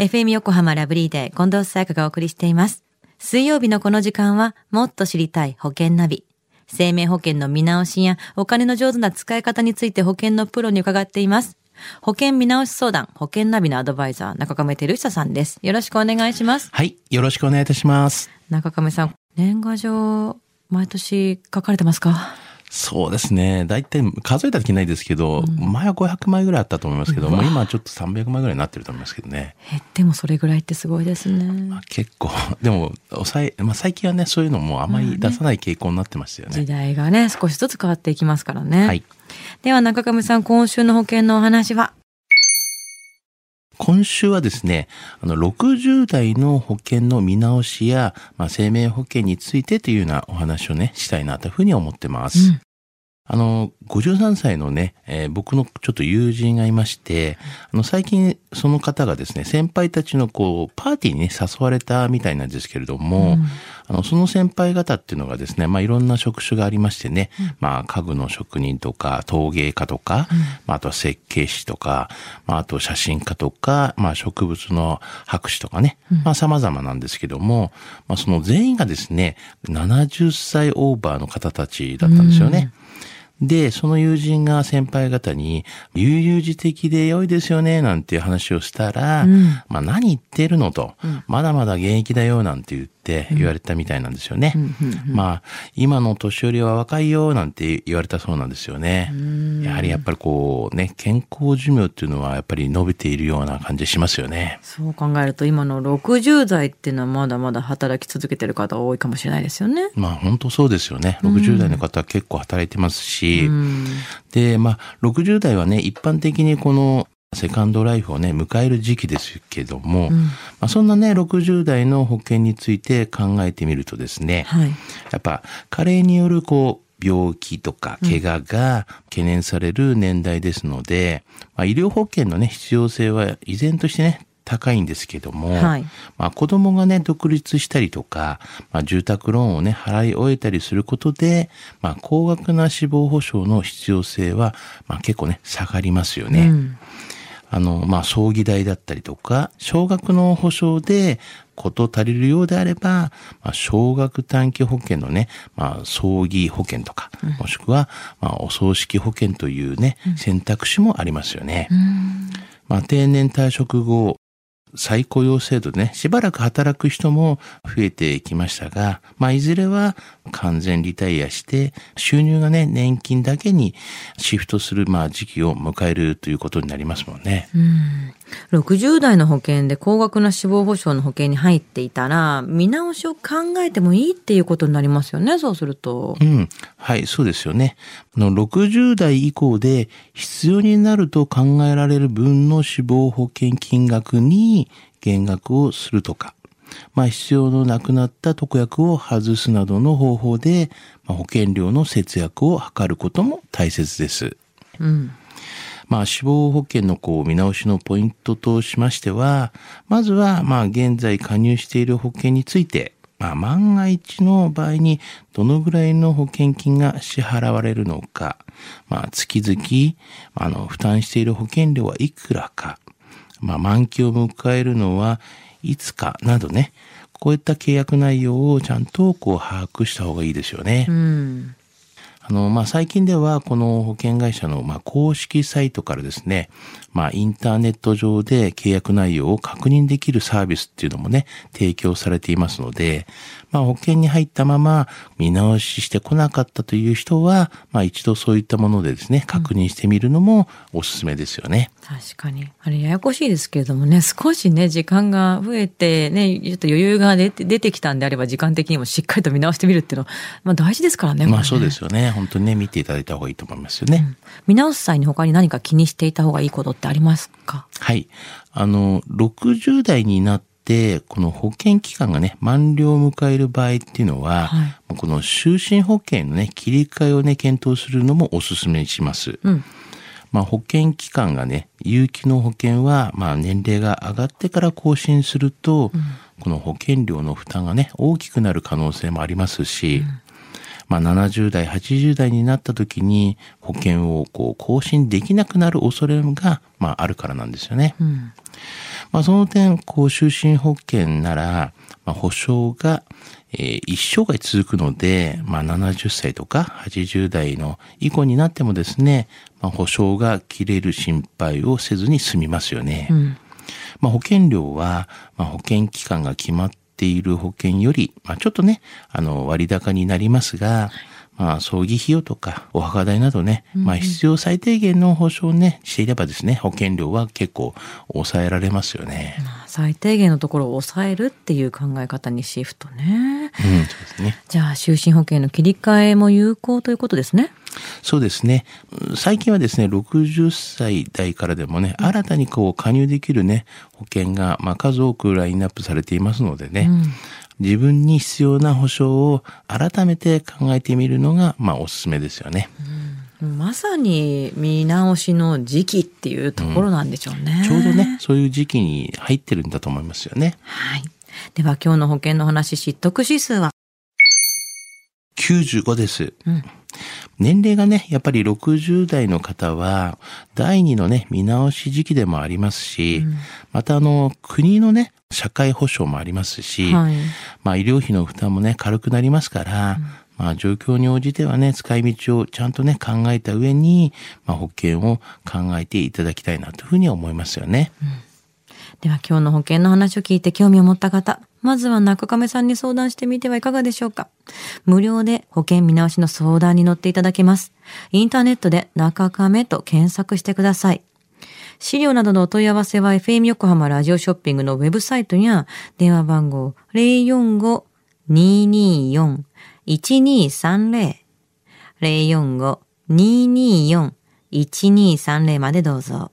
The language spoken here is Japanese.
FM 横浜ラブリーデー近藤沙耶香がお送りしています。水曜日のこの時間はもっと知りたい保険ナビ。生命保険の見直しやお金の上手な使い方について保険のプロに伺っています。保険見直し相談、保険ナビのアドバイザー、中亀照久さんです。よろしくお願いします。はい。よろしくお願いいたします。中亀さん、年賀状、毎年書かれてますか？そうですね。大体数えた時ないですけど、前は500枚ぐらいあったと思いますけども、今はちょっと300枚ぐらいになってると思いますけどね。減ってもそれぐらいってすごいですね。まあ、結構、でも、抑え、まあ最近はね、そういうのもあまり出さない傾向になってましたよね。時代がね、少しずつ変わっていきますからね。はい。では中亀さん、今週の保険のお話は今週はですね、あの、60代の保険の見直しや、まあ、生命保険についてというようなお話をね、したいなというふうに思ってます。うんあの、53歳のね、えー僕のちょっと友人がいまして、あの、最近その方がですね、先輩たちのこう、パーティーにね、誘われたみたいなんですけれども、あの、その先輩方っていうのがですね、まあ、いろんな職種がありましてね、まあ、家具の職人とか、陶芸家とか、まあ、あとは設計士とか、まあ、あと写真家とか、まあ、植物の博士とかね、まあ、様々なんですけども、まあ、その全員がですね、70歳オーバーの方たちだったんですよね。で、その友人が先輩方に、悠々自適で良いですよね、なんていう話をしたら、うん。まあ何言ってるのと、まだまだ現役だよ、なんて言って言われたみたいなんですよね。まあ、今の年寄りは若いよ、なんて言われたそうなんですよね。やはりやっぱりこうね、健康寿命っていうのはやっぱり伸びているような感じしますよね。そう考えると今の60代っていうのはまだまだ働き続けてる方多いかもしれないですよね。まあ本当そうですよね。60代の方は結構働いてますし、うんで、まあ、60代はね、一般的にこのセカンドライフをね、迎える時期ですけども、まあ、そんなね、60代の保険について考えてみるとですね、はい。やっぱ、加齢によるこう、病気とか怪我が懸念される年代ですので、まあ、医療保険のね、必要性は依然としてね、高いんですけども、はいまあ、子供がね、独立したりとか、まあ、住宅ローンをね、払い終えたりすることで、まあ、高額な死亡保障の必要性は、まあ、結構ね、下がりますよね。うんあの、まあ、葬儀代だったりとか、少額の保証で、こと足りるようであれば、まあ、少額短期保険のね、まあ、葬儀保険とか、もしくは、まあ、お葬式保険というね、選択肢もありますよね。まあ、定年退職後、再雇用制度ね、しばらく働く人も増えてきましたが、まあ、いずれは完全リタイアして、収入がね、年金だけにシフトする、まあ、時期を迎えるということになりますもんね。60代の保険で高額な死亡保障の保険に入っていたら、見直しを考えてもいいっていうことになりますよね、そうすると。うん。はい、そうですよね。あの、60代以降で必要になると考えられる分の死亡保険金額に減額をするとか、まあ、必要のなくなった特約を外すなどの方法で、まあ、保険料の節約を図ることも大切です。うん。まあ、死亡保険のこう見直しのポイントとしましては、まずは、まあ、現在加入している保険について、まあ、万が一の場合にどのぐらいの保険金が支払われるのか、まあ、月々、あの、負担している保険料はいくらか、まあ、満期を迎えるのはいつかなどね、こういった契約内容をちゃんとこう把握した方がいいですよね。うん。あの、まあ、最近では、この保険会社の、ま、公式サイトからですね、まあ、インターネット上で契約内容を確認できるサービスっていうのもね、提供されていますので、まあ、保険に入ったまま見直ししてこなかったという人は、まあ、一度そういったものでですね、確認してみるのもおすすめですよね。確かに。あれ、ややこしいですけれどもね、少しね、時間が増えて、ね、ちょっと余裕が出て出てきたんであれば、時間的にもしっかりと見直してみるっていうのは、まあ大事ですからね。まあ、そうですよね。本当にね、見ていただいた方がいいと思いますよね。見直す際に他に何か気にしていた方がいいことってありますか？はい。あの、60代になって、この保険期間がね、満了を迎える場合っていうのは、はいこの就寝保険のね、切り替えをね、検討するのもお勧めします。うん。まあ、保険期間がね、有期の保険は、まあ、年齢が上がってから更新すると、この保険料の負担がね、大きくなる可能性もありますし、まあ、70代、80代になった時に保険をこう更新できなくなる恐れが、まあ、あるからなんですよね。うん。まあ、その点、こう、終身保険なら、まあ、保証が、えー、一生涯続くので、まあ、70歳とか80代の以降になってもですね、まあ、保証が切れる心配をせずに済みますよね。うん、まあ、保険料は、まあ、保険期間が決まっている保険より、まあ、ちょっとね、あの、割高になりますが、まあ、葬儀費用とかお墓代などね、まあ、必要最低限の保証をね、していればですね、保険料は結構抑えられますよね。最低限のところを抑えるっていう考え方にシフトね。うん、そうですね。じゃあ、就寝保険の切り替えも有効ということですね？そうですね。最近はですね、60歳代からでもね、新たにこう加入できるね、保険が、まあ、数多くラインナップされていますのでね、うん自分に必要な保障を改めて考えてみるのが、まあ、おすすめですよね。うん、まさに見直しの時期っていうところなんでしょうね、うん、ちょうどね、そういう時期に入ってるんだと思いますよね。はい。では今日の保険の話、知得指数は？95です。うん年齢がね、やっぱり60代の方は、第二のね、見直し時期でもありますし、うん、またあの、国のね、社会保障もありますし、はい、まあ医療費の負担もね、軽くなりますから、うん、まあ状況に応じてはね、使い道をちゃんとね、考えた上に、まあ保険を考えていただきたいなというふうに思いますよね。うんでは今日の保険の話を聞いて興味を持った方、まずは中亀さんに相談してみてはいかがでしょうか。無料で保険見直しの相談に乗っていただけます。インターネットで中亀と検索してください。資料などのお問い合わせは FM 横浜ラジオショッピングのウェブサイトや電話番号045-224-1230 045-224-1230までどうぞ。